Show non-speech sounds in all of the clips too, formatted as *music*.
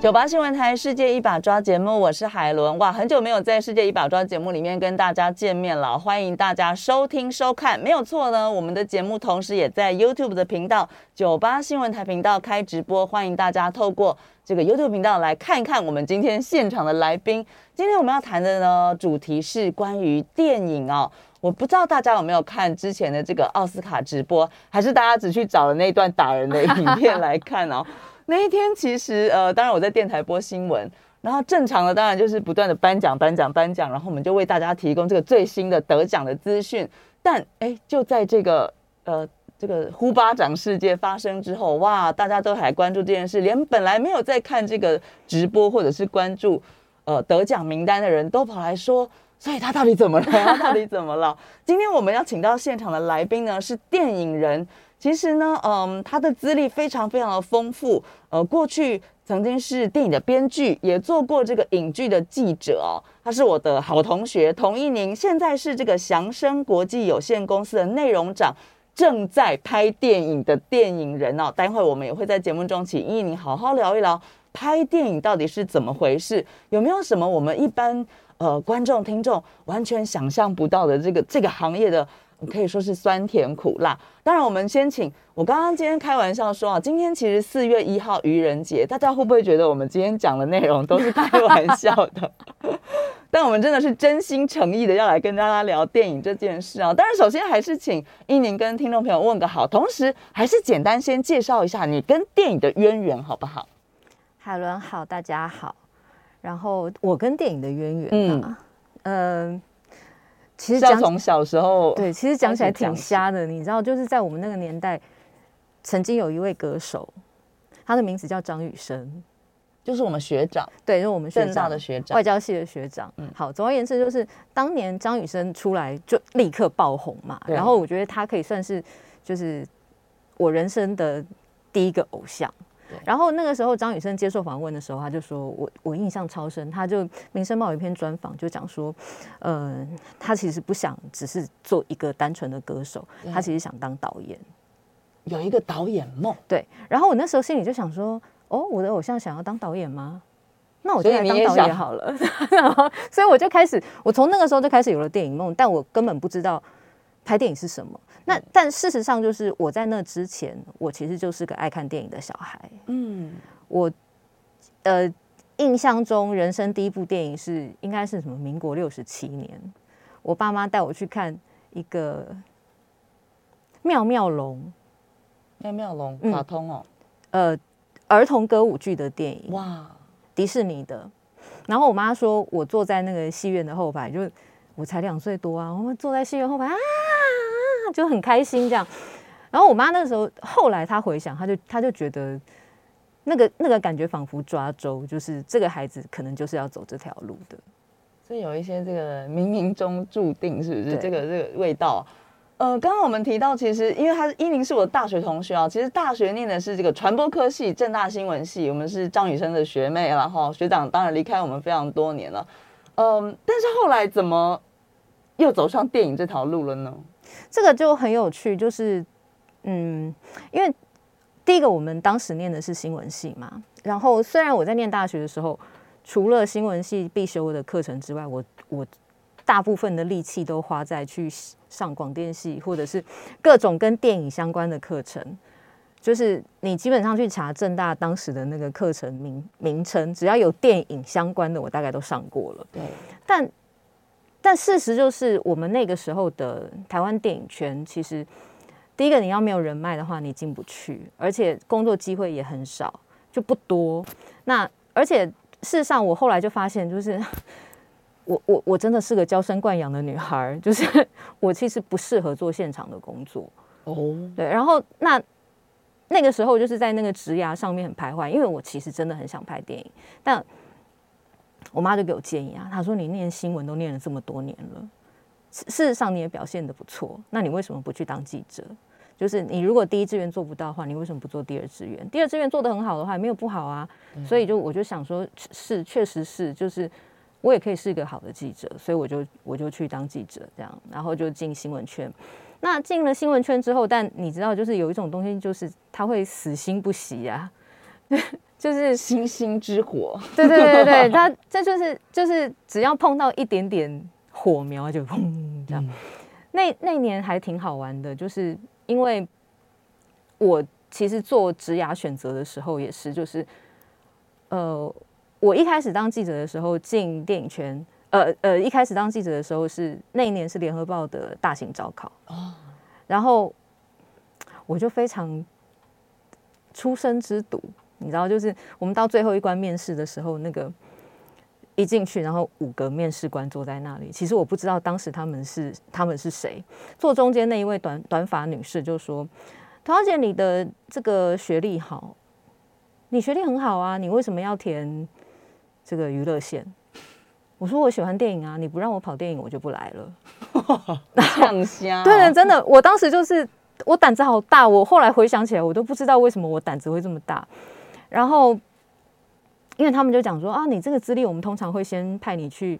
九八新闻台《世界一把抓》节目，我是海伦。哇，很久没有在《世界一把抓》节目里面跟大家见面了，欢迎大家收听收看。没有错呢，我们的节目同时也在 YouTube 的频道九八新闻台频道开直播，欢迎大家透过这个 YouTube 频道来看一看我们今天现场的来宾。今天我们要谈的呢，主题是关于电影哦。我不知道大家有没有看之前的这个奥斯卡直播，还是大家只去找了那段打人的影片来看哦。那一天其实呃，当然我在电台播新闻，然后正常的当然就是不断的颁奖、颁奖、颁奖，然后我们就为大家提供这个最新的得奖的资讯。但哎，就在这个呃这个呼巴掌事件发生之后，哇，大家都还关注这件事，连本来没有在看这个直播或者是关注呃得奖名单的人都跑来说，所以他到底怎么了？他到底怎么了？今天我们要请到现场的来宾呢，是电影人。其实呢，嗯，他的资历非常非常的丰富，呃，过去曾经是电影的编剧，也做过这个影剧的记者哦。他是我的好同学，童一宁，现在是这个祥生国际有限公司的内容长，正在拍电影的电影人哦。待会我们也会在节目中请一宁好好聊一聊拍电影到底是怎么回事，有没有什么我们一般呃观众听众完全想象不到的这个这个行业的。可以说是酸甜苦辣。当然，我们先请我刚刚今天开玩笑说啊，今天其实四月一号愚人节，大家会不会觉得我们今天讲的内容都是开玩笑的？*laughs* 但我们真的是真心诚意的要来跟大家聊电影这件事啊。当然，首先还是请一宁跟听众朋友问个好，同时还是简单先介绍一下你跟电影的渊源好不好？海伦好，大家好。然后我跟电影的渊源啊，嗯。其实讲从小时候，对，其实讲起来挺瞎的，你知道，就是在我们那个年代，曾经有一位歌手，他的名字叫张雨生，就是我们学长，对，就是我们正大的学长，外交系的学长。嗯，好，总而言之，就是当年张雨生出来就立刻爆红嘛，然后我觉得他可以算是就是我人生的第一个偶像。然后那个时候，张雨生接受访问的时候，他就说我我印象超深。他就《民生报》有一篇专访，就讲说，呃，他其实不想只是做一个单纯的歌手，他其实想当导演，有一个导演梦。对。然后我那时候心里就想说，哦，我的偶像想要当导演吗？那我就来当导演好了。*laughs* 然后，所以我就开始，我从那个时候就开始有了电影梦，但我根本不知道拍电影是什么。那但事实上就是我在那之前，我其实就是个爱看电影的小孩。嗯，我呃印象中人生第一部电影是应该是什么？民国六十七年，我爸妈带我去看一个妙妙龙，妙妙龙卡通哦，呃儿童歌舞剧的电影哇，迪士尼的。然后我妈说我坐在那个戏院的后排，就我才两岁多啊，我们坐在戏院后排啊。就很开心这样，然后我妈那时候后来她回想，她就她就觉得那个那个感觉仿佛抓周，就是这个孩子可能就是要走这条路的，所以有一些这个冥冥中注定，是不是？这个这个味道？呃，刚刚我们提到，其实因为他是伊宁是我的大学同学啊，其实大学念的是这个传播科系，正大新闻系，我们是张雨生的学妹，然后学长当然离开我们非常多年了，嗯，但是后来怎么又走上电影这条路了呢？这个就很有趣，就是，嗯，因为第一个我们当时念的是新闻系嘛，然后虽然我在念大学的时候，除了新闻系必修的课程之外，我我大部分的力气都花在去上广电系或者是各种跟电影相关的课程，就是你基本上去查正大当时的那个课程名名称，只要有电影相关的，我大概都上过了。对，但。但事实就是，我们那个时候的台湾电影圈，其实第一个你要没有人脉的话，你进不去，而且工作机会也很少，就不多。那而且事实上，我后来就发现，就是 *laughs* 我我我真的是个娇生惯养的女孩，就是 *laughs* 我其实不适合做现场的工作。哦，对。然后那那个时候就是在那个职涯上面很徘徊，因为我其实真的很想拍电影，但。我妈就给我建议啊，她说：“你念新闻都念了这么多年了，事实上你也表现的不错，那你为什么不去当记者？就是你如果第一志愿做不到的话，你为什么不做第二志愿？第二志愿做得很好的话，没有不好啊。所以就我就想说，是确实是，就是我也可以是一个好的记者，所以我就我就去当记者这样，然后就进新闻圈。那进了新闻圈之后，但你知道，就是有一种东西，就是他会死心不息啊，就是星星之火。对对对对，他这就是就是只要碰到一点点火苗就砰这样。那那年还挺好玩的，就是因为我其实做职涯选择的时候也是，就是呃，我一开始当记者的时候进电影圈。呃呃，一开始当记者的时候是那一年是联合报的大型招考哦，然后我就非常出生之犊，你知道，就是我们到最后一关面试的时候，那个一进去，然后五个面试官坐在那里，其实我不知道当时他们是他们是谁。坐中间那一位短短发女士就说：“陶小姐，你的这个学历好，你学历很好啊，你为什么要填这个娱乐线？”我说我喜欢电影啊，你不让我跑电影，我就不来了。*laughs* 呛虾，对的，真的，我当时就是我胆子好大。我后来回想起来，我都不知道为什么我胆子会这么大。然后，因为他们就讲说啊，你这个资历，我们通常会先派你去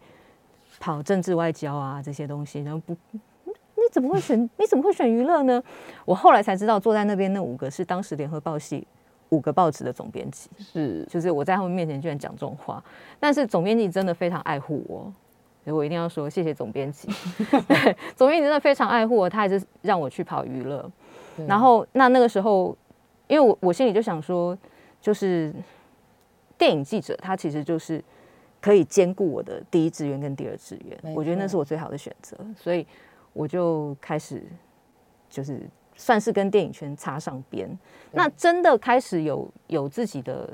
跑政治外交啊这些东西，然后不，你怎么会选？你怎么会选娱乐呢？我后来才知道，坐在那边那五个是当时联合报系。五个报纸的总编辑是，就是我在他们面前居然讲这种话，但是总编辑真的非常爱护我，所以我一定要说谢谢总编辑。*laughs* 总编辑真的非常爱护我，他还是让我去跑娱乐。然后那那个时候，因为我我心里就想说，就是电影记者他其实就是可以兼顾我的第一志愿跟第二志愿，我觉得那是我最好的选择，所以我就开始就是。算是跟电影圈插上边，那真的开始有有自己的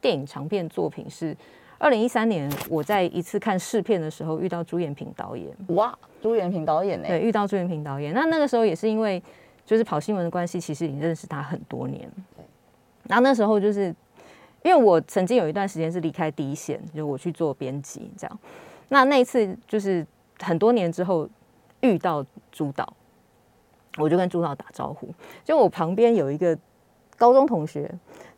电影长片作品是二零一三年，我在一次看试片的时候遇到朱延平导演。哇，朱延平导演呢？对，遇到朱延平导演。那那个时候也是因为就是跑新闻的关系，其实已经认识他很多年。对。然后那时候就是因为我曾经有一段时间是离开第一线，就我去做编辑这样。那那一次就是很多年之后遇到朱导。我就跟朱导打招呼，就我旁边有一个高中同学，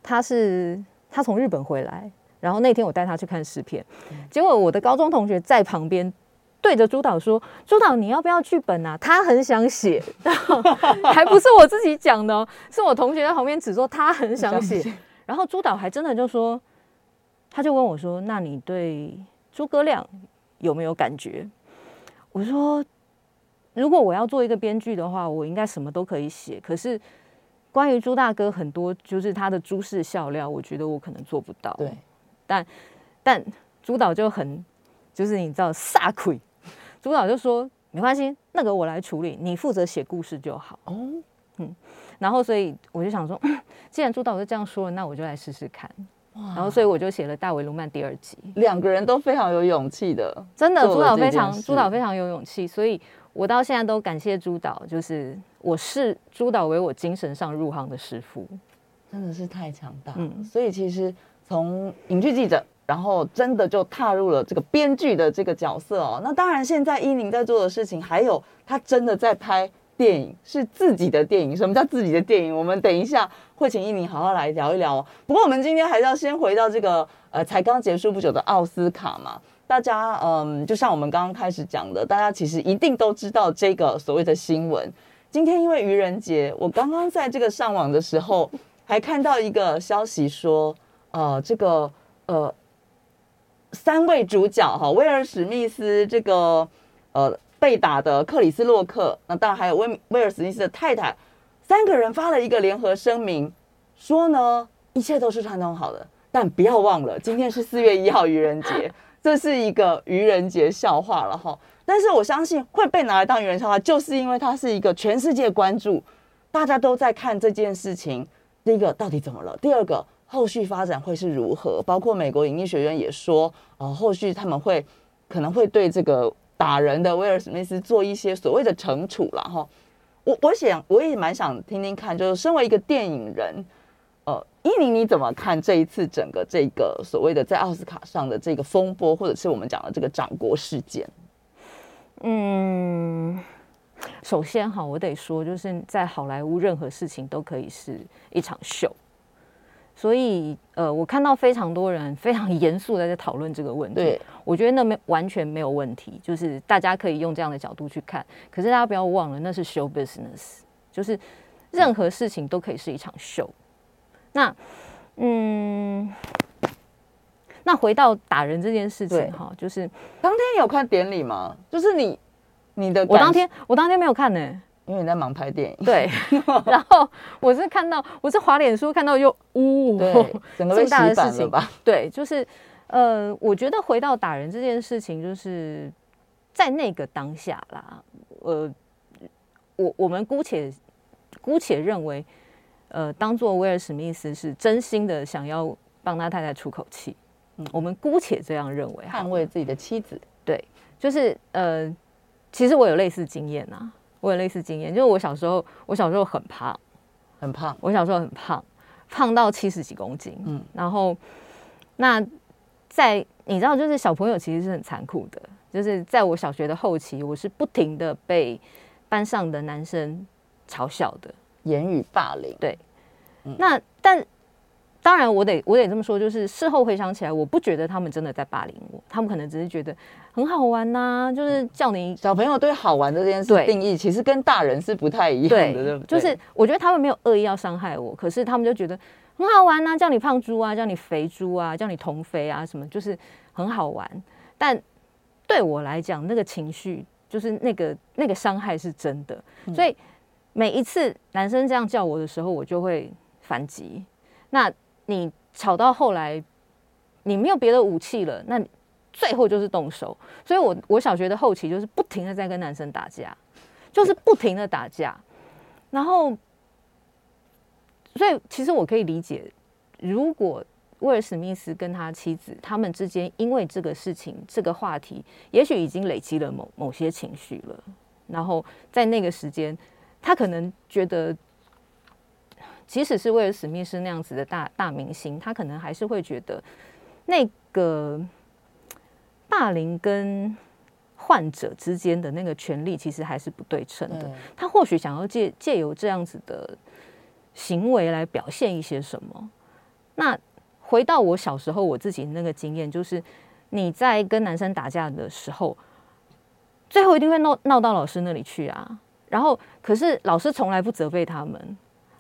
他是他从日本回来，然后那天我带他去看试片，结果我的高中同学在旁边对着朱导说：“朱导，你要不要剧本啊？他很想写，*laughs* 还不是我自己讲的，是我同学在旁边指说他很想写。”然后朱导还真的就说，他就问我说：“那你对诸葛亮有没有感觉？”我说。如果我要做一个编剧的话，我应该什么都可以写。可是关于朱大哥很多就是他的诸事笑料，我觉得我可能做不到。对，但但朱导就很就是你知道撒鬼，朱导就说没关系，那个我来处理，你负责写故事就好。哦，嗯，然后所以我就想说，*clears throat* 既然朱导都这样说了，那我就来试试看。然后所以我就写了《大维卢曼》第二集。两个人都非常有勇气的，真的，朱导非常朱导非常有勇气，所以。我到现在都感谢朱导，就是我视朱导为我精神上入行的师傅，真的是太强大。嗯，所以其实从影剧记者，然后真的就踏入了这个编剧的这个角色哦。那当然，现在伊宁在做的事情，还有他真的在拍电影，是自己的电影。什么叫自己的电影？我们等一下会请伊宁好好来聊一聊哦。不过我们今天还是要先回到这个呃，才刚结束不久的奥斯卡嘛。大家，嗯，就像我们刚刚开始讲的，大家其实一定都知道这个所谓的新闻。今天因为愚人节，我刚刚在这个上网的时候，还看到一个消息说，呃，这个呃，三位主角哈，威尔史密斯这个呃被打的克里斯洛克，那当然还有威威尔史密斯的太太，三个人发了一个联合声明，说呢，一切都是串通好的，但不要忘了，今天是四月一号愚人节。*laughs* 这是一个愚人节笑话了哈，但是我相信会被拿来当愚人笑话，就是因为它是一个全世界关注，大家都在看这件事情。第一个到底怎么了？第二个后续发展会是如何？包括美国影艺学院也说，呃，后续他们会可能会对这个打人的威尔史密斯做一些所谓的惩处了哈。我我想我也蛮想听听看，就是身为一个电影人。呃，伊宁你怎么看这一次整个这个所谓的在奥斯卡上的这个风波，或者是我们讲的这个掌国事件？嗯，首先哈，我得说，就是在好莱坞，任何事情都可以是一场秀。所以，呃，我看到非常多人非常严肃的在讨论这个问题。对，我觉得那没完全没有问题，就是大家可以用这样的角度去看。可是大家不要忘了，那是 show business，就是任何事情都可以是一场秀。那，嗯，那回到打人这件事情哈，就是当天有看典礼吗？就是你，你的我当天我当天没有看呢。因为你在忙拍电影，对，*laughs* 然后我是看到，我是滑脸书看到又呜，对，整个被洗版了吧？对，就是呃，我觉得回到打人这件事情，就是在那个当下啦，呃，我我们姑且姑且认为，呃，当做威尔史密斯是真心的想要帮他太太出口气，嗯，我们姑且这样认为，捍卫自己的妻子，对，就是呃，其实我有类似经验啊。我有类似经验，就是我小时候，我小时候很胖，很胖。我小时候很胖，胖到七十几公斤。嗯，然后那在你知道，就是小朋友其实是很残酷的，就是在我小学的后期，我是不停的被班上的男生嘲笑的，言语霸凌。对，那但。当然，我得我得这么说，就是事后回想起来，我不觉得他们真的在霸凌我，他们可能只是觉得很好玩呐，就是叫你小朋友对好玩这件事定义，其实跟大人是不太一样的，对不对？就是我觉得他们没有恶意要伤害我，可是他们就觉得很好玩呐，叫你胖猪啊，叫你肥猪啊，叫你同肥啊，什么就是很好玩。但对我来讲，那个情绪就是那个那个伤害是真的，所以每一次男生这样叫我的时候，我就会反击。那你吵到后来，你没有别的武器了，那最后就是动手。所以，我我小学的后期就是不停的在跟男生打架，就是不停的打架。然后，所以其实我可以理解，如果威尔史密斯跟他妻子他们之间因为这个事情这个话题，也许已经累积了某某些情绪了。然后在那个时间，他可能觉得。即使是为了史密斯那样子的大大明星，他可能还是会觉得那个霸凌跟患者之间的那个权利其实还是不对称的。他或许想要借借由这样子的行为来表现一些什么。那回到我小时候我自己那个经验，就是你在跟男生打架的时候，最后一定会闹闹到老师那里去啊。然后，可是老师从来不责备他们。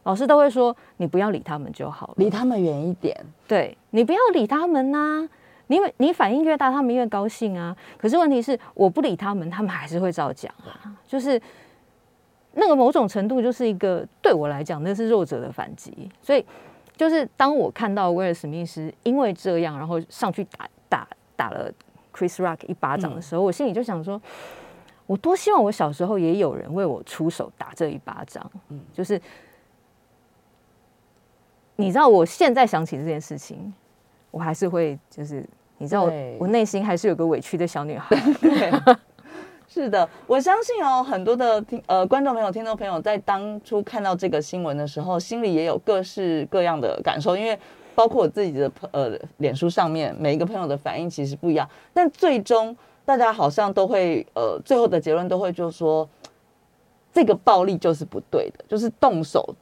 老师都会说：“你不要理他们就好了，离他们远一点。对你不要理他们呐，你你反应越大，他们越高兴啊。可是问题是，我不理他们，他们还是会照讲啊。就是那个某种程度，就是一个对我来讲，那是弱者的反击。所以，就是当我看到威尔史密斯因为这样，然后上去打打打了 Chris Rock 一巴掌的时候，我心里就想说：我多希望我小时候也有人为我出手打这一巴掌。嗯，就是。”你知道我现在想起这件事情，我还是会就是你知道我内心还是有个委屈的小女孩。*laughs* 是的，我相信哦，很多的听呃观众朋友、听众朋友在当初看到这个新闻的时候，心里也有各式各样的感受，因为包括我自己的呃脸书上面每一个朋友的反应其实不一样，但最终大家好像都会呃最后的结论都会就说这个暴力就是不对的，就是动手，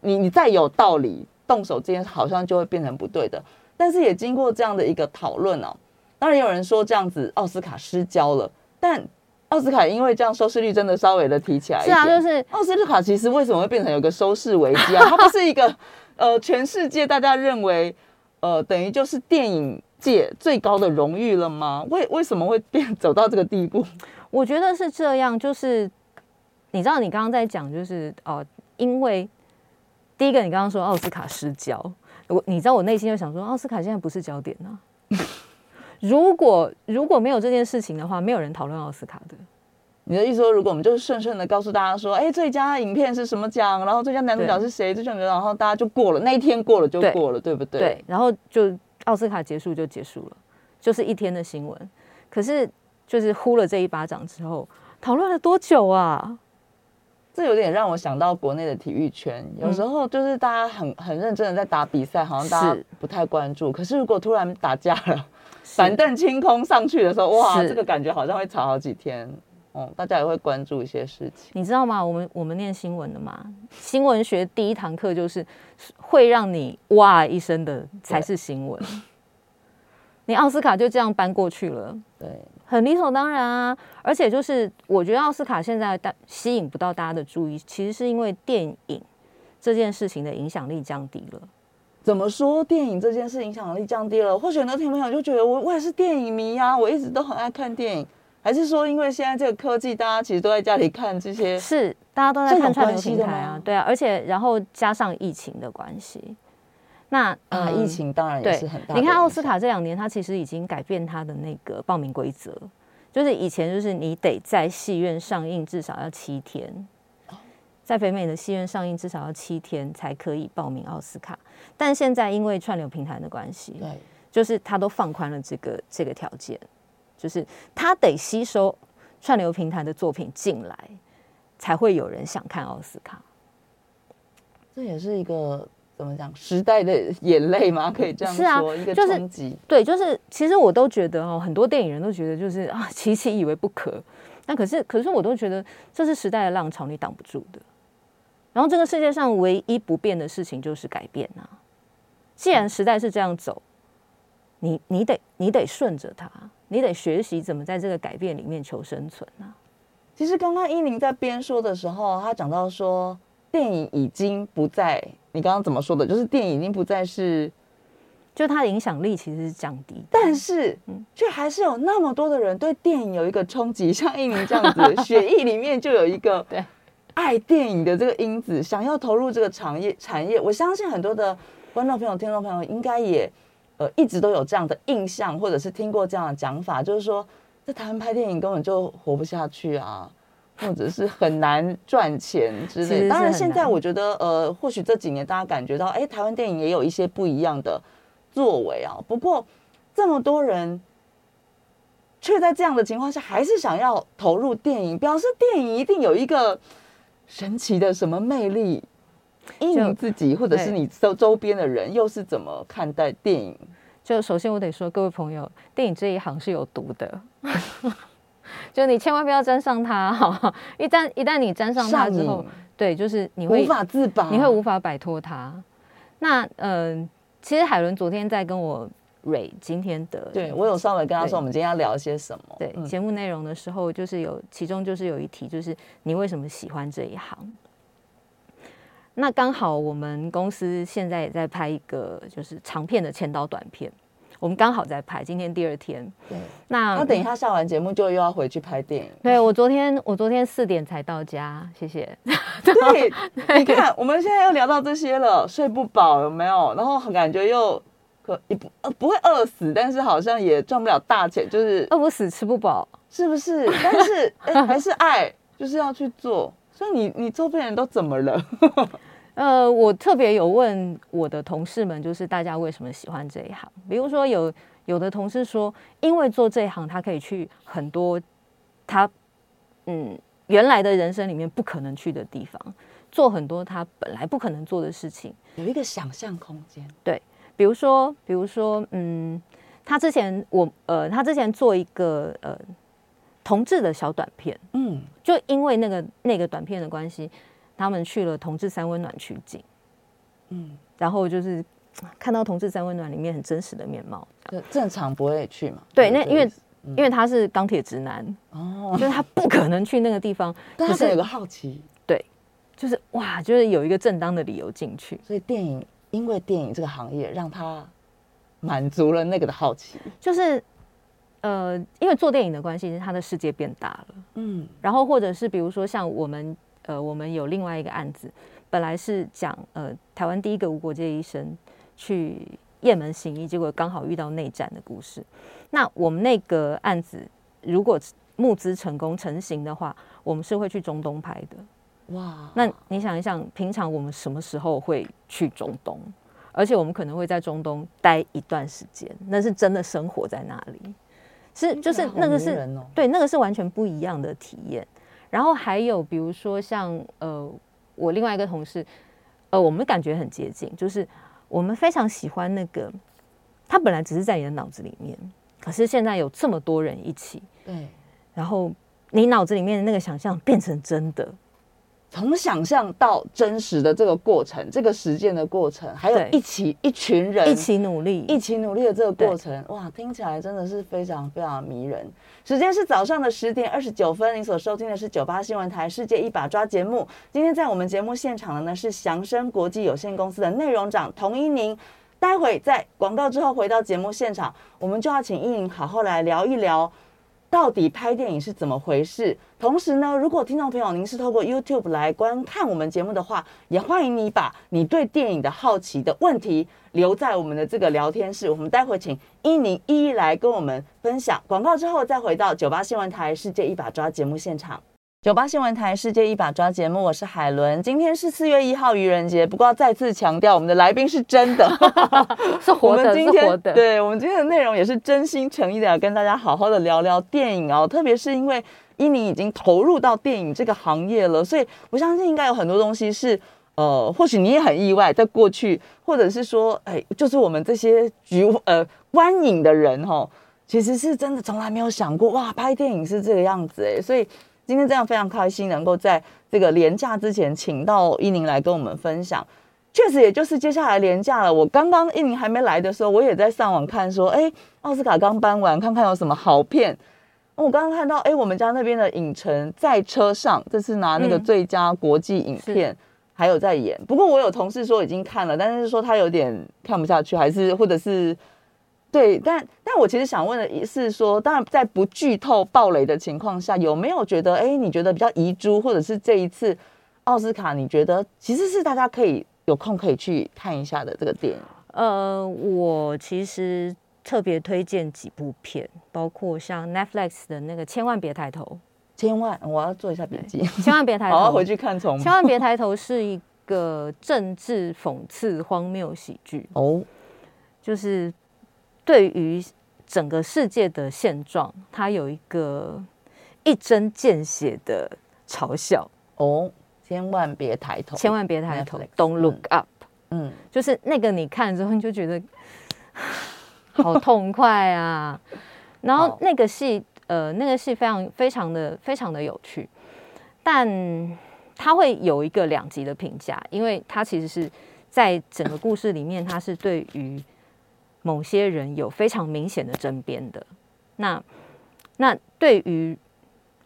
你你再有道理。动手这件好像就会变成不对的，但是也经过这样的一个讨论哦，当然有人说这样子奥斯卡失焦了，但奥斯卡因为这样收视率真的稍微的提起来，是啊，就是奥斯卡其实为什么会变成有个收视危机啊？*laughs* 它不是一个呃全世界大家认为呃等于就是电影界最高的荣誉了吗？为为什么会变走到这个地步？我觉得是这样，就是你知道你刚刚在讲就是呃，因为。第一个，你刚刚说奥斯卡失焦，我你知道我内心就想说，奥斯卡现在不是焦点呢。*laughs* 如果如果没有这件事情的话，没有人讨论奥斯卡的。你的意思说，如果我们就是顺顺的告诉大家说，哎，最佳影片是什么奖，然后最佳男主角是谁，最佳然后大家就过了那一天，过了就过了，对不对？对，然后就奥斯卡结束就结束了，就是一天的新闻。可是就是呼了这一巴掌之后，讨论了多久啊？这有点让我想到国内的体育圈，有时候就是大家很很认真的在打比赛，好像大家不太关注。可是如果突然打架了，板凳清空上去的时候，哇，这个感觉好像会吵好几天。哦，大家也会关注一些事情。你知道吗？我们我们念新闻的嘛，新闻学第一堂课就是会让你哇一声的才是新闻。你奥斯卡就这样搬过去了，对，很理所当然啊。而且就是我觉得奥斯卡现在大吸引不到大家的注意，其实是因为电影这件事情的影响力降低了。怎么说电影这件事影响力降低了？或许很多听众朋友就觉得我我也是电影迷呀，我一直都很爱看电影。还是说因为现在这个科技，大家其实都在家里看这些，是大家都在看串流平台啊，对啊，而且然后加上疫情的关系，那啊，嗯疫情当然也是很大。你看奥斯卡这两年，它其实已经改变它的那个报名规则，就是以前就是你得在戏院上映至少要七天，在北美的戏院上映至少要七天才可以报名奥斯卡，但现在因为串流平台的关系，对，就是它都放宽了这个这个条件，就是它得吸收串流平台的作品进来，才会有人想看奥斯卡。这也是一个怎么讲时代的眼泪吗？可以这样是啊说，一个就是。对，就是其实我都觉得哦，很多电影人都觉得就是啊，琪琪以为不可，那可是可是我都觉得这是时代的浪潮，你挡不住的。然后这个世界上唯一不变的事情就是改变啊。既然时代是这样走，你你得你得顺着它，你得学习怎么在这个改变里面求生存啊。其实刚刚依宁在边说的时候，他讲到说，电影已经不再，你刚刚怎么说的？就是电影已经不再是，就它的影响力其实是降低，但是却还是有那么多的人对电影有一个冲击，像一鸣这样子，血液里面就有一个 *laughs* 对爱电影的这个因子，想要投入这个产业产业。我相信很多的观众朋友、听众朋友应该也呃一直都有这样的印象，或者是听过这样的讲法，就是说在台湾拍电影根本就活不下去啊。或者是很难赚钱之类。当然，现在我觉得，呃，或许这几年大家感觉到，哎，台湾电影也有一些不一样的作为啊。不过，这么多人却在这样的情况下，还是想要投入电影，表示电影一定有一个神奇的什么魅力。依就你自己，或者是你周周边的人，又是怎么看待电影？就首先我得说，各位朋友，电影这一行是有毒的，就你千万不要沾上它哈。一旦一旦你沾上它之后，对，就是你会无法自拔，你会无法摆脱它。那嗯、呃其实海伦昨天在跟我蕊今天的对我有稍微跟他说，我们今天要聊些什么？对嗯节目内容的时候，就是有其中就是有一题，就是你为什么喜欢这一行？那刚好我们公司现在也在拍一个就是长片的千刀短片，我们刚好在拍，今天第二天。对。那他等一下下完节目就又要回去拍电影。对我昨天我昨天四点才到家，谢谢。对，你看我们现在又聊到这些了，睡不饱有没有？然后感觉又可也不呃不会饿死，但是好像也赚不了大钱，就是饿不死吃不饱，是不是？但是 *laughs* 哎、还是爱，就是要去做。所以你你周边人都怎么了？呃，我特别有问我的同事们，就是大家为什么喜欢这一行？比如说有有的同事说，因为做这一行，他可以去很多他嗯原来的人生里面不可能去的地方，做很多他本来不可能做的事情。有一个想象空间。对比如说，比如说，嗯，他之前我呃，他之前做一个呃同志的小短片，嗯，就因为那个那个短片的关系，他们去了同志三温暖取景，嗯，然后就是看到同志三温暖里面很真实的面貌。就正常不会去嘛。对，那因为因为他是钢铁直男，哦，就是他不可能去那个地方，但是有个好奇，对就是哇，就是有一个正当的理由进去。所以电影因为电影这个行业让他满足了那个的好奇。就是呃，因为做电影的关系，他的世界变大了。嗯，然后或者是比如说像我们呃，我们有另外一个案子，本来是讲呃台湾第一个无国界医生去雁门行医，结果刚好遇到内战的故事。那我们那个案子如果募资成功成型的话，我们是会去中东拍的。哇，那你想一想，平常我们什么时候会去中东？而且我们可能会在中东待一段时间，那是真的生活在那里，是就是那个是、哦，对，那个是完全不一样的体验。然后还有比如说像呃，我另外一个同事，呃，我们感觉很接近，就是我们非常喜欢那个，他本来只是在你的脑子里面，可是现在有这么多人一起，对，然后你脑子里面的那个想象变成真的。从想象到真实的这个过程，这个实践的过程，还有一起一群人一起努力，一起努力的这个过程，哇，听起来真的是非常非常迷人。时间是早上的十点二十九分，您所收听的是九八新闻台《世界一把抓》节目。今天在我们节目现场的呢是祥生国际有限公司的内容长童一宁。待会在广告之后回到节目现场，我们就要请一宁好好来聊一聊。到底拍电影是怎么回事？同时呢，如果听众朋友您是透过 YouTube 来观看我们节目的话，也欢迎你把你对电影的好奇的问题留在我们的这个聊天室。我们待会请伊宁一一来跟我们分享。广告之后再回到九八新闻台《世界一把抓》节目现场。九八新闻台《世界一把抓》节目，我是海伦。今天是四月一号愚人节，不过要再次强调，我们的来宾是真的，*laughs* 是活的，是活的。对我们今天的内容也是真心诚意的，要跟大家好好的聊聊电影哦。特别是因为伊宁已经投入到电影这个行业了，所以我相信应该有很多东西是呃，或许你也很意外，在过去，或者是说，哎，就是我们这些局呃观影的人哈、哦，其实是真的从来没有想过，哇，拍电影是这个样子哎，所以。今天这样非常开心，能够在这个廉假之前请到伊宁来跟我们分享。确实，也就是接下来廉假了。我刚刚伊宁还没来的时候，我也在上网看，说，哎，奥斯卡刚颁完，看看有什么好片。我刚刚看到，哎，我们家那边的影城在车上，这次拿那个最佳国际影片，还有在演。不过我有同事说已经看了，但是说他有点看不下去，还是或者是。对，但但我其实想问的是说，当然在不剧透暴雷的情况下，有没有觉得，哎，你觉得比较遗珠，或者是这一次奥斯卡，你觉得其实是大家可以有空可以去看一下的这个电影？呃，我其实特别推荐几部片，包括像 Netflix 的那个《千万别抬头》，千万我要做一下笔记，千万别抬 *laughs* 头，好好回去看重。千万别抬头是一个政治讽刺荒谬喜剧哦，就是。对于整个世界的现状，他有一个一针见血的嘲笑。哦，千万别抬头，千万别抬头，Don't look up。嗯，就是那个你看之后，你就觉得 *laughs* 好痛快啊。然后那个戏，呃，那个戏非常非常的非常的有趣，但它会有一个两极的评价，因为它其实是在整个故事里面，它是对于某些人有非常明显的争辩的，那那对于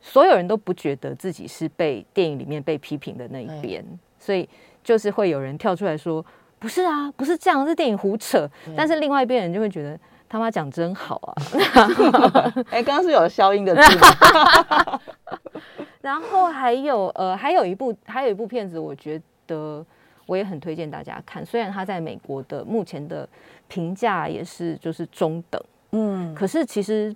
所有人都不觉得自己是被电影里面被批评的那一边，所以就是会有人跳出来说：“不是啊，不是这样，这电影胡扯。”但是另外一边人就会觉得他妈讲真好啊！*laughs* 哎，刚刚是有消音的字吗？*laughs* 然后还有呃，还有一部还有一部片子，我觉得我也很推荐大家看，虽然它在美国的目前的。评价也是就是中等，嗯，可是其实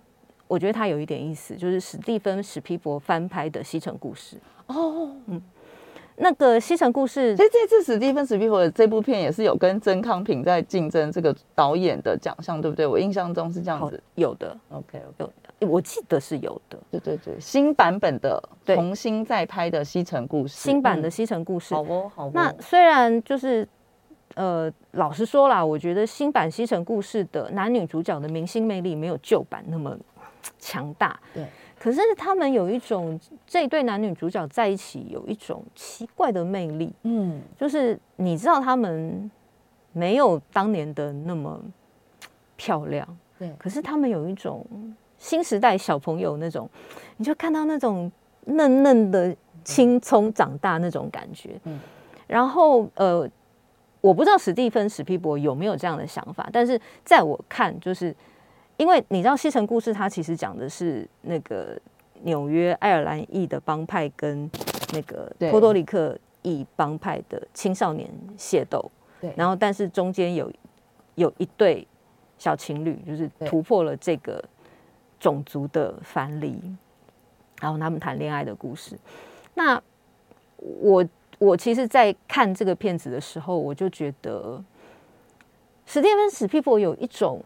我觉得它有一点意思，就是史蒂芬史皮伯翻拍的《西城故事》哦，嗯，那个《西城故事》，所以这次史蒂芬史皮伯这部片也是有跟曾康平在竞争这个导演的奖项，对不对？我印象中是这样子，有的，OK，有，我记得是有的，对对对，新版本的重新再拍的《西城故事》，新版的《西城故事》，好哦，好哦。那虽然就是。呃，老实说啦，我觉得新版《西城故事》的男女主角的明星魅力没有旧版那么强大。对，可是他们有一种这一对男女主角在一起有一种奇怪的魅力。嗯，就是你知道他们没有当年的那么漂亮，对，可是他们有一种新时代小朋友那种，你就看到那种嫩嫩的青葱长大那种感觉。嗯，然后呃。我不知道史蒂芬史皮伯有没有这样的想法，但是在我看，就是因为你知道《西城故事》它其实讲的是那个纽约爱尔兰裔的帮派跟那个波多黎克裔帮派的青少年械斗，对，然后但是中间有有一对小情侣，就是突破了这个种族的藩篱，然后他们谈恋爱的故事。那我。我其实，在看这个片子的时候，我就觉得史蒂芬史皮伯有一种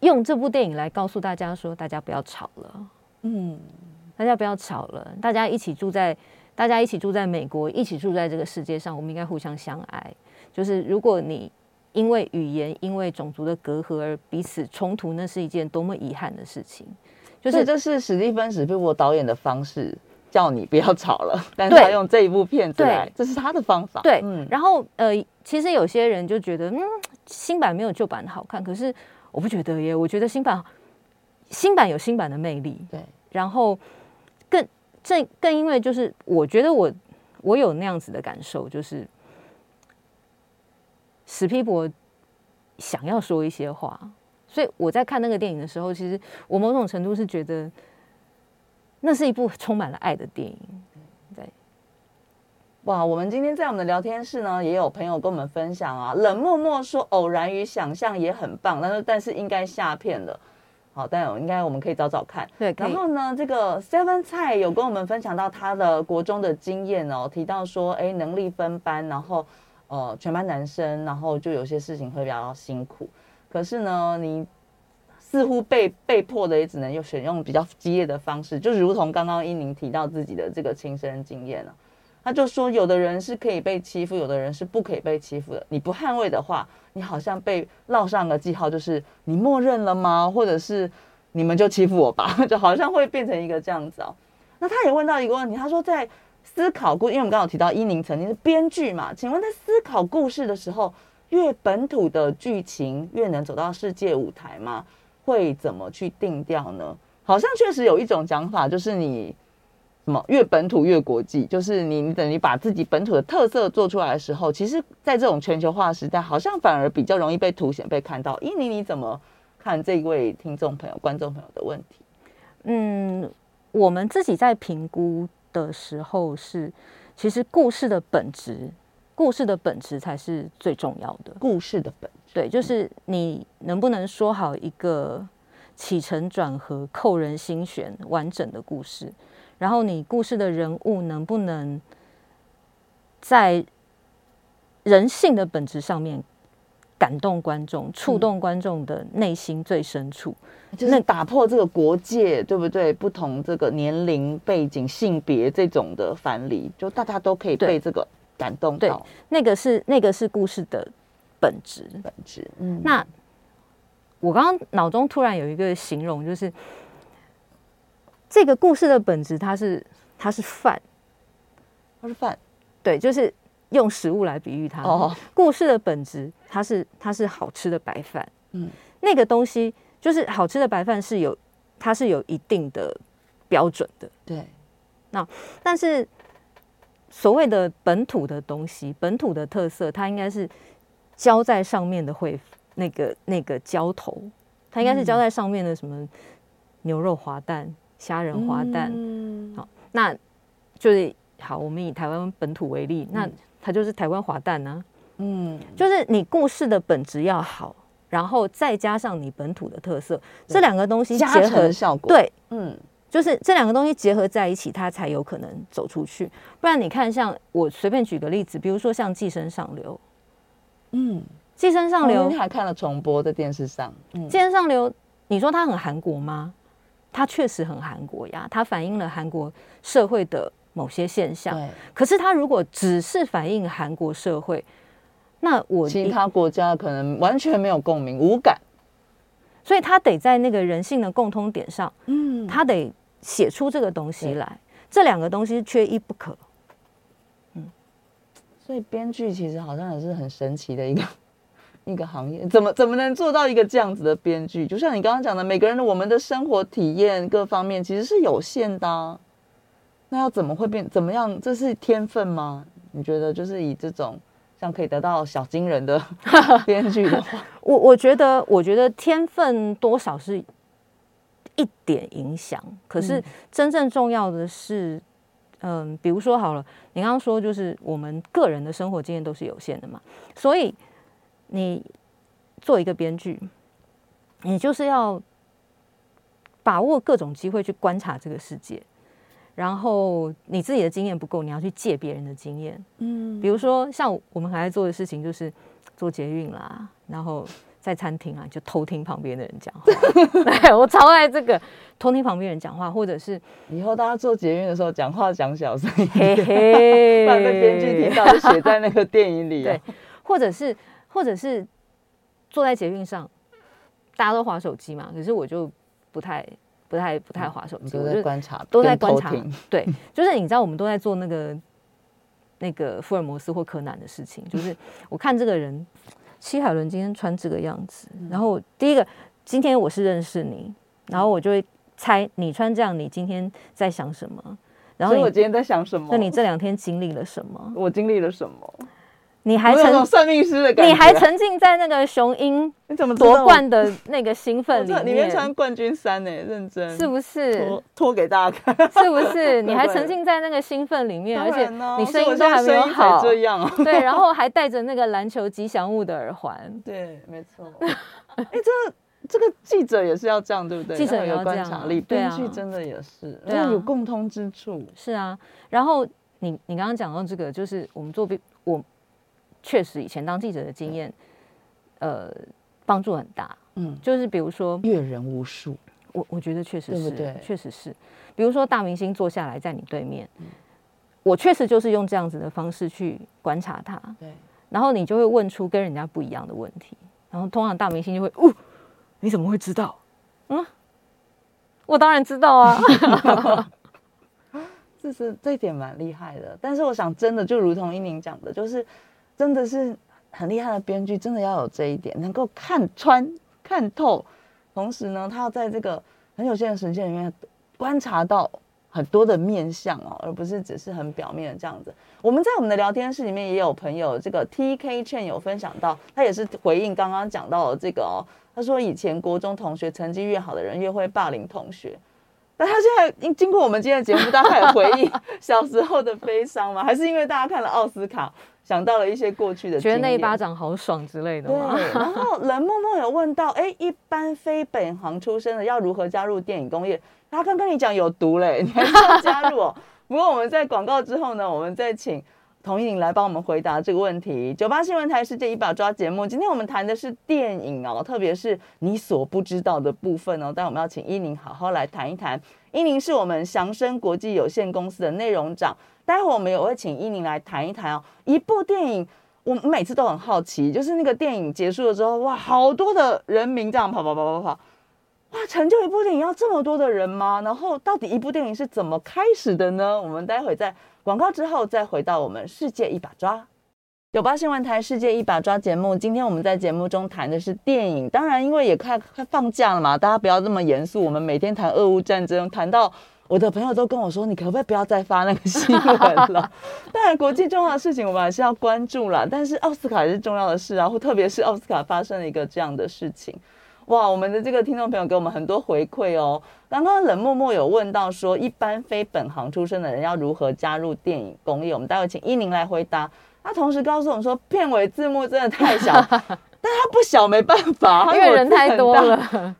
用这部电影来告诉大家说：大家不要吵了，嗯，大家不要吵了，大家一起住在，大家一起住在美国，一起住在这个世界上，我们应该互相相爱。就是如果你因为语言、因为种族的隔阂而彼此冲突，那是一件多么遗憾的事情。就是这是史蒂芬史皮伯导演的方式，叫你不要吵了，但是他用这一部片子来，这是他的方法。对，然后呃，其实有些人就觉得，嗯，新版没有旧版好看，可是我不觉得耶，我觉得新版新版有新版的魅力。对，然后更这更因为就是我觉得我我有那样子的感受，就是史皮博想要说一些话。所以我在看那个电影的时候，其实我某种程度是觉得，那是一部充满了爱的电影。对，哇，我们今天在我们的聊天室呢，也有朋友跟我们分享啊，冷默默说《偶然与想象》也很棒，但是但是应该下片了。好，但应该我们可以找找看。对，然后呢，这个 Seven 菜有跟我们分享到他的国中的经验哦，提到说，哎，能力分班，然后呃，全班男生，然后就有些事情会比较辛苦。可是呢，你似乎被被迫的也只能用选用比较激烈的方式，就如同刚刚依宁提到自己的这个亲身经验了。他就说，有的人是可以被欺负，有的人是不可以被欺负的。你不捍卫的话，你好像被烙上个记号，就是你默认了吗？或者是你们就欺负我吧，*laughs* 就好像会变成一个这样子哦。那他也问到一个问题，他说在思考故，因为我们刚刚提到伊宁曾经是编剧嘛，请问在思考故事的时候。越本土的剧情越能走到世界舞台吗？会怎么去定调呢？好像确实有一种讲法，就是你什么越本土越国际，就是你你等于把自己本土的特色做出来的时候，其实，在这种全球化时代，好像反而比较容易被凸显、被看到。伊宁，你怎么看这位听众朋友、观众朋友的问题？嗯，我们自己在评估的时候是，其实故事的本质。故事的本质才是最重要的。故事的本对，就是你能不能说好一个起承转合、扣人心弦、完整的故事，然后你故事的人物能不能在人性的本质上面感动观众、触动观众的内心最深处，就是打破这个国界，对不对？不同这个年龄背景、性别这种的藩篱，就大家都可以被这个。感动对，那个是那个是故事的本质，本质。嗯，那我刚刚脑中突然有一个形容，就是这个故事的本质，它是它是饭，它是饭，对，就是用食物来比喻它。哦，故事的本质，它是它是好吃的白饭。嗯，那个东西就是好吃的白饭是有它是有一定的标准的。对，那但是。所谓的本土的东西，本土的特色，它应该是浇在上面的，会那个那个浇头，它应该是浇在上面的什么牛肉滑蛋、虾仁滑蛋。好，那就是好，我们以台湾本土为例，那它就是台湾滑蛋呢。嗯，就是你故事的本质要好，然后再加上你本土的特色，这两个东西结合效果。对，嗯。就是这两个东西结合在一起，它才有可能走出去。不然你看，像我随便举个例子，比如说像《寄生上流》，嗯，《寄生上流》还看了重播在电视上，《嗯寄生上流》，你说它很韩国吗？它确实很韩国呀，它反映了韩国社会的某些现象。可是它如果只是反映韩国社会，那我其他国家可能完全没有共鸣、无感。所以他得在那个人性的共通点上，嗯，他得。写出这个东西来，这两个东西缺一不可。嗯，所以编剧其实好像也是很神奇的一个 *laughs* 一个行业，怎么怎么能做到一个这样子的编剧？就像你刚刚讲的，每个人的我们的生活体验各方面其实是有限的，那要怎么会变？怎么样？这是天分吗？你觉得就是以这种像可以得到小金人的 *laughs* 编剧的话，*laughs* 我我觉得，我觉得天分多少是。一点影响，可是真正重要的是，嗯，比如说好了，你刚刚说就是我们个人的生活经验都是有限的嘛，所以你做一个编剧，你就是要把握各种机会去观察这个世界，然后你自己的经验不够，你要去借别人的经验，嗯，比如说像我们还在做的事情就是做捷运啦，然后。在餐厅啊，就偷听旁边的人讲话。对 *laughs* 我超爱这个，偷听旁边人讲话，或者是以后大家做捷运的时候讲话讲小声一点，不然被编剧听到就写在那个电影里。对，或者是或者是坐在捷运上，大家都划手机嘛，可是我就不太不太不太划手机，都在观察，都在观察。对，*laughs* 就是你知道，我们都在做那个那个福尔摩斯或柯南的事情。就是 *laughs* 我看这个人，七海伦今天穿这个样子，然后第一个，今天我是认识你，然后我就会猜你穿这样，你今天在想什么？然后我今天在想什么？那你这两天经历了什么？我经历了什么？你还沉算命师的感觉，你还沉浸在那个雄鹰 *laughs* 你怎么夺冠的那个兴奋里面？里面穿冠军衫呢，认真是不是？脱给大家看，是不是？*laughs* 你还沉浸在那个兴奋里面，而且你声音都还没有好，这样 *laughs* 对，然后还戴着那个篮球吉祥物的耳环，对，没错。哎，这这个记者也是要这样，对不对？记者有观察力，编剧真的也是，对啊，有共通之处。是啊，然后你你刚刚讲到这个，就是我们做我。确实，以前当记者的经验，呃，帮助很大。嗯，就是比如说阅人无数，我我觉得确实是，对，确实是。比如说大明星坐下来在你对面，我确实就是用这样子的方式去观察他。对，然后你就会问出跟人家不一样的问题，然后通常大明星就会，哦，你怎么会知道？嗯，我当然知道啊。*laughs* 这是这一点蛮厉害的，但是我想真的就如同一宁讲的，就是。真的是很厉害的编剧，真的要有这一点，能够看穿、看透，同时呢，他要在这个很有限的时间里面观察到很多的面相哦，而不是只是很表面的这样子。我们在我们的聊天室里面也有朋友，这个 T K 券有分享到，他也是回应刚刚讲到的这个哦，他说以前国中同学成绩越好的人越会霸凌同学，但他现在经经过我们今天的节目，大家有回忆 *laughs* 小时候的悲伤吗？还是因为大家看了奥斯卡？想到了一些过去的，觉得那一巴掌好爽之类的吗？然后冷默默有问到，哎，一般非本行出身的要如何加入电影工业？他刚跟你讲有毒嘞，你还要加入？哦？*laughs* 不过我们在广告之后呢，我们再请童一宁来帮我们回答这个问题。九八新闻台世界一把抓节目，今天我们谈的是电影哦，特别是你所不知道的部分哦。但我们要请一宁好好来谈一谈。一宁是我们祥生国际有限公司的内容长。待会我们也会请依宁来谈一谈哦。一部电影，我每次都很好奇，就是那个电影结束了之后，哇，好多的人民这样跑跑跑跑跑，哇，成就一部电影要这么多的人吗？然后到底一部电影是怎么开始的呢？我们待会在广告之后再回到我们世界一把抓九八新闻台世界一把抓节目。今天我们在节目中谈的是电影，当然因为也快快放假了嘛，大家不要这么严肃。我们每天谈俄乌战争，谈到。我的朋友都跟我说，你可不可以不要再发那个新闻了？*laughs* 当然，国际重要的事情我们还是要关注啦。但是奥斯卡也是重要的事啊，或特别是奥斯卡发生了一个这样的事情，哇！我们的这个听众朋友给我们很多回馈哦。刚刚冷默默有问到说，一般非本行出身的人要如何加入电影工业？我们待会请依宁来回答。他同时告诉我们说，片尾字幕真的太小，*laughs* 但他不小没办法，因为人太多了，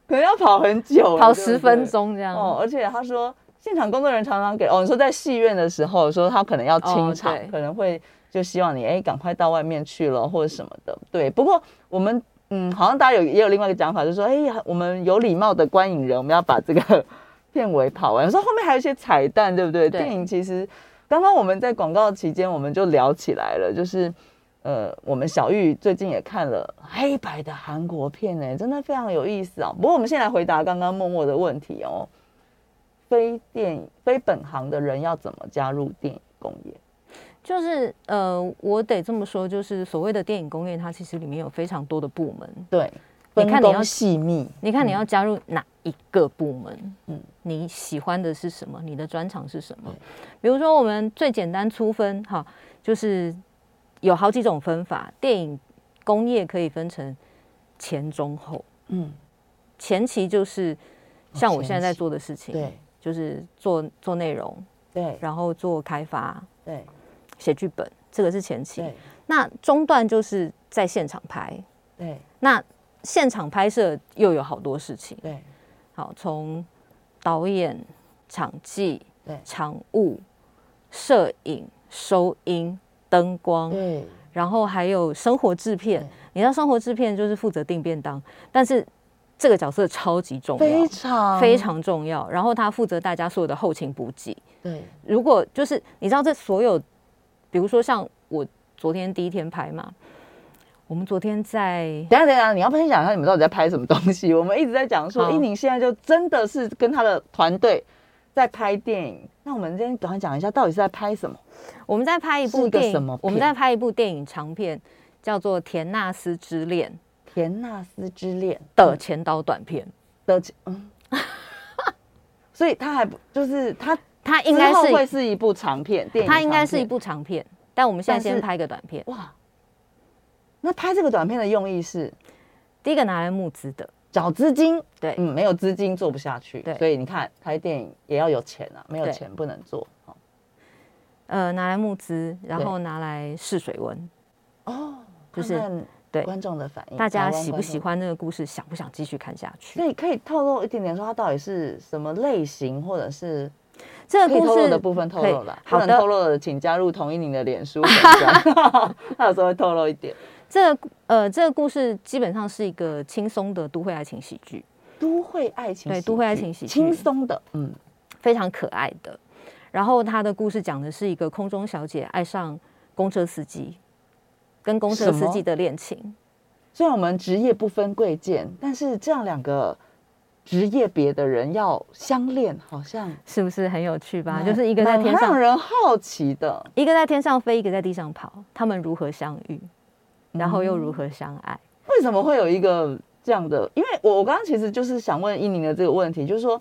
可能要跑很久，跑十分钟这样。哦，而且他说。现场工作人员常常给哦，你说在戏院的时候，说他可能要清场，可能会就希望你哎赶快到外面去了或者什么的。对，不过我们嗯，好像大家有也有另外一个讲法，就是说哎，我们有礼貌的观影人，我们要把这个 *laughs* 片尾跑完。说后面还有一些彩蛋，对不对？电影其实刚刚我们在广告期间我们就聊起来了，就是呃，我们小玉最近也看了黑白的韩国片，哎，真的非常有意思啊。不过我们先来回答刚刚默默的问题哦。非电影、非本行的人要怎么加入电影工业？就是呃，我得这么说，就是所谓的电影工业，它其实里面有非常多的部门。对，你看你要细密，你看你要加入哪一个部门？嗯，你喜欢的是什么？你的专长是什么？比如说，我们最简单粗分哈，就是有好几种分法。电影工业可以分成前、中、后。嗯，前期就是像我现在在做的事情。对。就是做做内容，对，然后做开发，对，写剧本，这个是前期。那中段就是在现场拍，对。那现场拍摄又有好多事情，对。好，从导演、场记、对，场务、摄影、收音、灯光，对。然后还有生活制片，你知道生活制片就是负责订便当，但是。这个角色超级重要，非常非常重要。然后他负责大家所有的后勤补给。对，如果就是你知道这所有，比如说像我昨天第一天拍嘛，我们昨天在等下等下，你要分享一下你们到底在拍什么东西？我们一直在讲说，好依宁现在就真的是跟他的团队在拍电影。那我们今天赶快讲一下，到底是在拍什么？我们在拍一部电影，什么我们在拍一部电影长片，叫做《田纳斯之恋田纳斯之恋》的前导短片。的，嗯，*laughs* 所以他还不就是他它应该之后会是是一部长片，电影它应该是一部长片，但我们现在先拍个短片。哇。那拍这个短片的用意是第一个拿来募资的，找资金，对嗯，没有资金做不下去，对所以你看拍电影也要有钱啊，没有对钱不能做。哦呃，拿来募资，然后拿来试水温，哦，就是对观众的反应，大家喜不喜？欢那个故事，想不想继续看下去所？以可以透露一点点，说它到底是什么类型，或者是这个故事的部分透露了，不好的能透露的，请加入同意你的脸书粉 *laughs* 专，*laughs* 他有时候会透露一点。这个呃，这个故事基本上是一个轻松的都会爱情喜剧，都会爱情对都会爱情喜剧轻松的，嗯，非常可爱的。然后他的故事讲的是一个空中小姐爱上公车司机，跟公车司机的恋情。虽然我们职业不分贵贱，但是这样两个职业别的人要相恋，好像是不是很有趣吧？就是一个在天上，让人好奇的。一个在天上飞，一个在地上跑，他们如何相遇，然后又如何相爱？为什么会有一个这样的？因为我我刚刚其实就是想问伊宁的这个问题，就是说，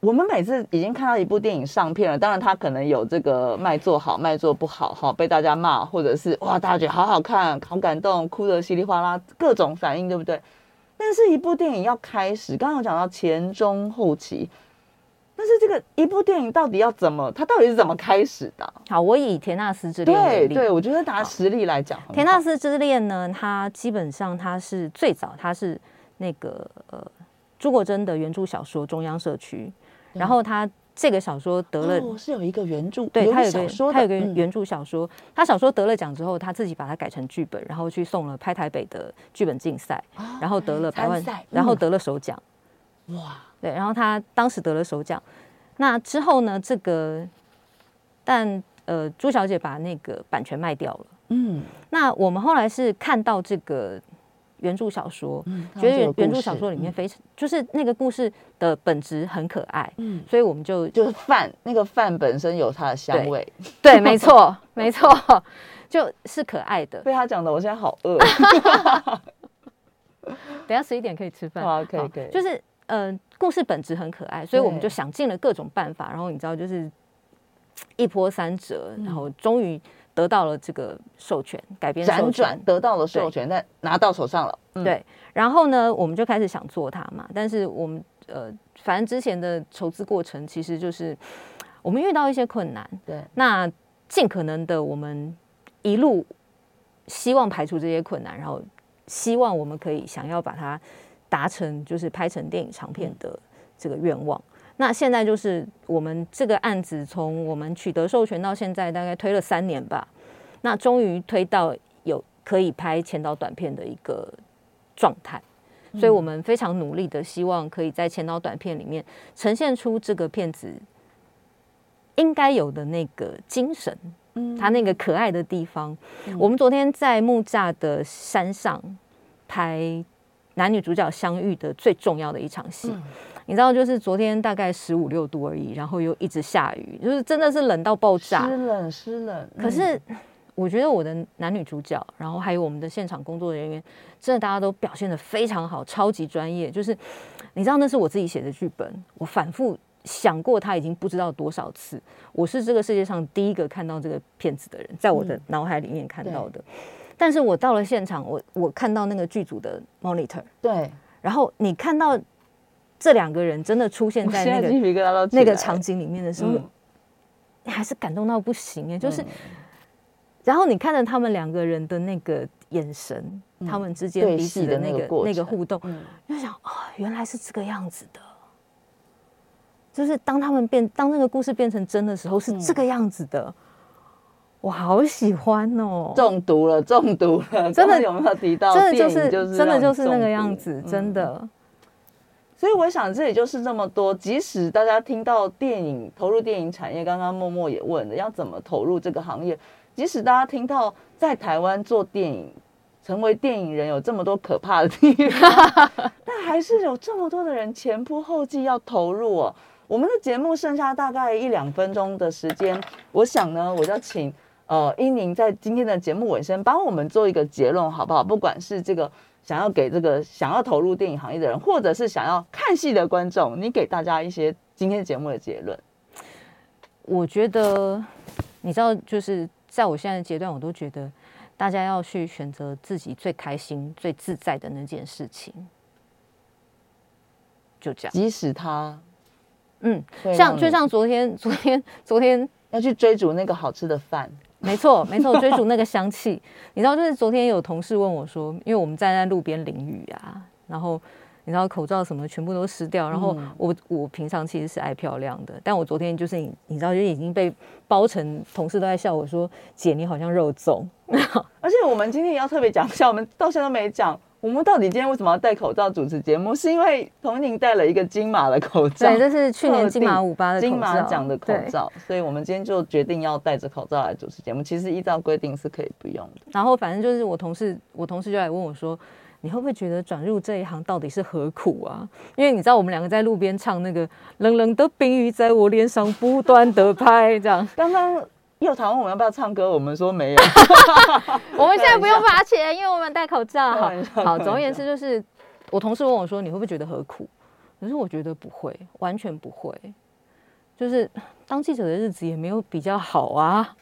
我们每次已经看到一部电影上片了，当然它可能有这个卖座好，卖座不好，好被大家骂，或者是哇大家觉得好好看，好感动，哭得稀里哗啦，各种反应，对不对？但是，一部电影要开始，刚刚有讲到前中后期，但是这个一部电影到底要怎么，它到底是怎么开始的啊？好，我以田纳斯之恋为例。对对，我觉得拿实力来讲，田纳斯之恋呢，它基本上它是最早，它是那个呃朱国珍的原著小说《中央社区》，然后他这个小说得了。哦，是有一个原著，对他有小说他有个嗯原著小说，他小说得了奖之后，他自己把它改成剧本，然后去送了拍台北的剧本竞赛，然后得了百万然后嗯得了首奖。哇，对，然后他当时得了首奖。那之后呢，这个但呃朱小姐把那个版权卖掉了。嗯，那我们后来是看到这个原著小说，嗯觉得原原著著小说里面非常，就是那个故事的本质很可爱，嗯，所以我们就就是饭，那个饭本身有它的香味。*laughs* 对，没错，没错，就是可爱的。被他讲的，我现在好饿。*laughs* 等下十一点可以吃饭，好可以好可以。就是呃，故事本质很可爱，所以我们就想尽了各种办法，然后你知道，就是一波三折，嗯。然后终于得到了这个授权，改编辗转得到了授权，但拿到手上了。嗯，对，然后呢，我们就开始想做它嘛。但是我们呃，反正之前的筹资过程其实就是我们遇到一些困难，对，那尽可能的我们一路希望排除这些困难，然后希望我们可以想要把它达成，就是拍成电影长片的这个愿望。那现在就是我们这个案子从我们取得授权到现在，大概推了三年吧。那终于推到有可以拍前导短片的一个状态，所以我们非常努力的希望可以在前导短片里面呈现出这个片子应该有的那个精神，嗯它那个可爱的地方。我们昨天在木栅的山上拍男女主角相遇的最重要的一场戏。你知道，就是昨天大概十五六度而已，然后又一直下雨，就是真的是冷到爆炸。湿冷湿冷。可是我觉得我的男女主角，然后还有我们的现场工作人员，真的大家都表现的非常好，超级专业。就是你知道，那是我自己写的剧本，我反复想过他已经不知道多少次。我是这个世界上第一个看到这个片子的人，在我的脑海里面看到的。但是我到了现场，我我看到那个剧组的 monitor，对，然后你看到这两个人真的出现在在那个那个场景里面的时候，嗯你还是感动到不行哎！就是，嗯然后你看着他们两个人的那个眼神，他们之间彼此的那个那个互动，嗯就想啊、原来是这个样子的。就是当他们变，当那个故事变成真的时候，是嗯这个样子的。我好喜欢哦，中毒了，中毒了。真的有没有提到？真的就是就是真的就是那个样子，真嗯的。所以我想，这也就是这么多。即使大家听到电影投入电影产业，刚刚默默也问了，要怎么投入这个行业？即使大家听到在台湾做电影成为电影人有这么多可怕的地方，*laughs* 但还是有这么多的人前仆后继要投入哦。我们的节目剩下大概一两分钟的时间，我想呢，我就请呃英宁在今天的节目尾声帮我们做一个结论，好不好？不管是这个想要给这个想要投入电影行业的人，或者是想要看戏的观众，你给大家一些今天节目的结论。我觉得，你知道，就是在我现在的阶段，我都觉得大家要去选择自己最开心、最自在的那件事情，就这样。即使他嗯，像就像昨天、昨天、昨天，要去追逐那个好吃的饭，没错，没错，追逐那个香气。*laughs* 你知道，就是昨天有同事问我说，因为我们站在路边淋雨啊，然后你知道口罩什么全部都湿掉，然后嗯我我平常其实是爱漂亮的，但我昨天就是你你知道，就已经被包成，同事都在笑我说，姐你好像肉粽。*laughs* 而且我们今天也要特别讲一下，我们到现在都没讲，我们到底今天为什么要戴口罩主持节目？是因为童宁戴了一个金马的口罩，对，这是去年金马五八的金马奖的口罩，所以我们今天就决定要戴着口罩来主持节目。其实依照规定是可以不用的。然后反正就是我同事，我同事就来问我说：“你会不会觉得转入这一行到底是何苦啊？”因为你知道我们两个在路边唱那个冷冷的冰雨在我脸上不断的拍，这样。刚刚佑堂问我们要不要唱歌，我们说没有。*laughs* 我们现在不用罚钱，因为我们戴口罩。好好，总而言之就是，我同事问我说：“你会不会觉得何苦？”可是我觉得不会，完全不会。就是当记者的日子也没有比较好啊。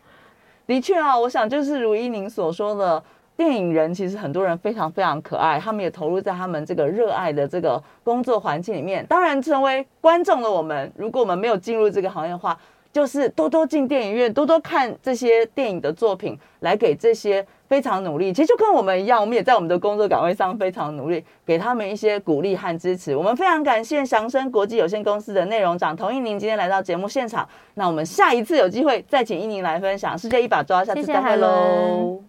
的确啊，我想就是如一您所说的，电影人其实很多人非常非常可爱，他们也投入在他们这个热爱的这个工作环境里面。当然，成为观众的我们，如果我们没有进入这个行业的话，就是多多进电影院，多多看这些电影的作品，来给这些非常努力。其实就跟我们一样，我们也在我们的工作岗位上非常努力，给他们一些鼓励和支持。我们非常感谢祥生国际有限公司的内容长童一宁今天来到节目现场。那我们下一次有机会再请一宁来分享世界一把抓，下次再会喽。